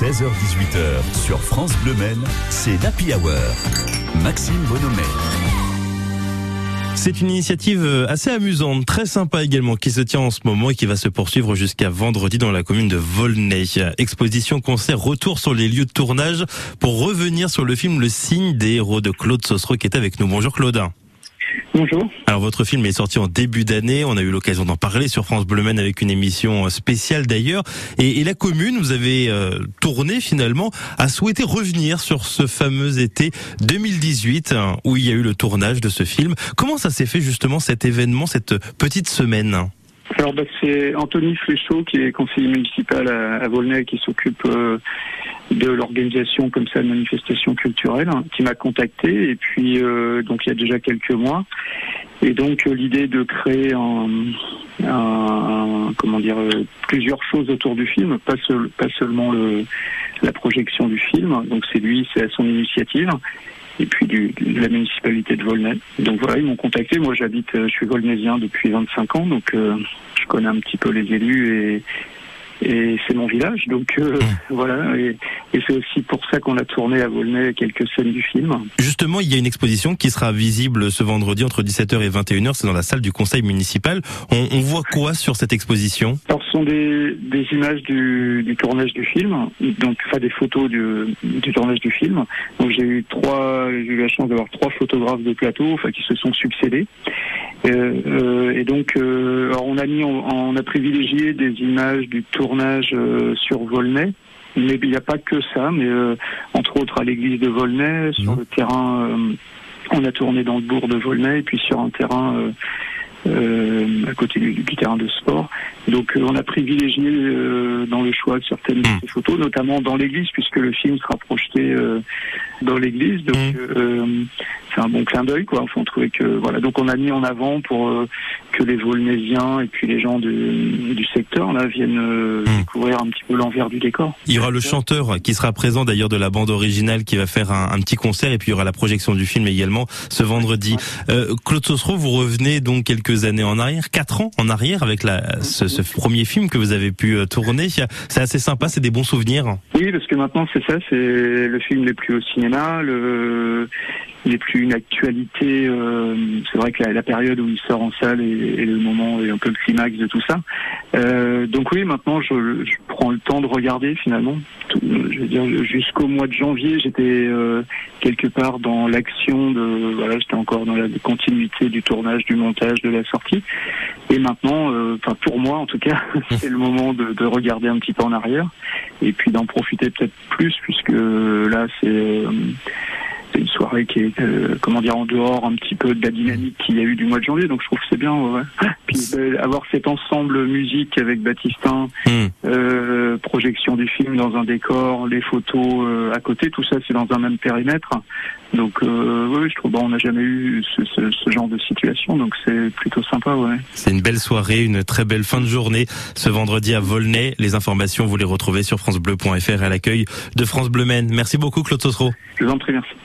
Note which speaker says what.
Speaker 1: 16h18h sur France Bleu Maine, c'est l'Happy Hour. Maxime Bonhomet.
Speaker 2: C'est une initiative euh, assez amusante, très sympa également, qui se tient en ce moment et qui va se poursuivre jusqu'à vendredi dans la commune de Volnay. Exposition, concert, retour sur les lieux de tournage pour revenir sur le film Le signe des héros de Claude Sosro qui est avec nous. Bonjour Claude.
Speaker 3: Bonjour.
Speaker 2: Alors votre film est sorti en début d'année, on a eu l'occasion d'en parler sur France Bleu Maine avec une émission spéciale d'ailleurs. Et, et, la commune, vous avez euh, tourné finalement, a souhaité revenir sur ce fameux été 2018 hein, où il y a eu le tournage de ce film. Comment ça s'est fait justement cet événement, cette petite semaine?
Speaker 3: Alors bah, c'est Anthony Fléchaud qui est conseiller municipal à, à Volnay qui s'occupe euh, de l'organisation comme ça de manifestations culturelles hein, qui m'a contacté. Et puis euh, donc il y a déjà quelques mois. Et donc euh, l'idée de créer un, comment dire plusieurs choses autour du film pas, seul, pas seulement le, la projection du film. Donc c'est lui c'est à son initiative et puis du, de la municipalité de Volnay. Donc voilà, ils m'ont contacté. Moi, j'habite, je suis volnaisien depuis 25 ans, donc euh, je connais un petit peu les élus et, et c'est mon village. Donc euh, mmh. voilà, et, et c'est aussi pour ça qu'on a tourné à Volnay quelques scènes du film.
Speaker 2: Justement, il y a une exposition qui sera visible ce vendredi entre 17h et 21h. C'est dans la salle du conseil municipal. On, on voit quoi sur cette exposition?
Speaker 3: Alors, ce sont des, des images du, du, tournage du film, donc enfin des photos du, du tournage du film. Donc j'ai eu trois, j'ai eu la chance d'avoir trois photographes de plateau, enfin qui se sont succédés. Euh, euh, et donc, euh, alors on a mis, on, on, a privilégié des images du tournage sur Volnay. Mais il n'y a pas que ça, mais entre autres à l'église de Volnay, sur le terrain, on a tourné dans le bourg de Volnay, et puis sur un terrain euh, à côté du, du, terrain de sport. Donc euh, on a privilégié euh, dans le choix de certaines de ces photos, notamment dans l'église, puisque le film sera projeté dans l'église. Donc mmh. c'est un bon clin d'œil, quoi. Enfin, on trouvait que voilà. Donc on a mis en avant pour que les Volnésiens et puis les gens du, du secteur là viennent mmh. découvrir un petit peu l'envers du décor.
Speaker 2: Il y aura le chanteur qui sera présent d'ailleurs de la bande originale qui va faire un, un, petit concert et puis il y aura la projection du film également ce vendredi. Claude Sosro, vous revenez donc quelques années en arrière, quatre ans en arrière avec la, ce, ce, premier film que vous avez pu tourner. C'est assez sympa, c'est des bons souvenirs.
Speaker 3: Oui, parce que maintenant c'est ça, c'est le film n'est plus au cinéma, le, n'est plus une actualité. Euh, c'est vrai que la, période où il sort en salle est, le moment et un peu le climax de tout ça. Euh, donc oui, maintenant je, je, prends le temps de regarder finalement. Tout, je veux dire jusqu'au mois de janvier, j'étais euh, quelque part dans l'action de voilà, j'étais encore dans la continuité du tournage, du montage, de la sortie. Et maintenant, euh, enfin pour moi en tout cas, c'est le moment de, de, regarder un petit peu en arrière et puis d'en profiter peut-être plus puisque là c'est euh, c'est une soirée qui est, euh, comment dire, en dehors un petit peu de la dynamique qu'il y a eu du mois de janvier. Donc je trouve que c'est bien. Ouais. Puis euh, avoir cet ensemble musique avec Baptistin, mm. euh, projection du film dans un décor, les photos euh, à côté, tout ça c'est dans un même périmètre. Donc euh, oui, je trouve bon, on n'a jamais eu ce, ce, ce, genre de situation, donc c'est plutôt sympa. Ouais.
Speaker 2: C'est une belle soirée, une très belle fin de journée ce vendredi à Volnay. Les informations vous les retrouvez sur francebleu.fr à l'accueil de France Bleu Maine. Merci beaucoup Claude Sosro.
Speaker 3: Je vous en prie, merci.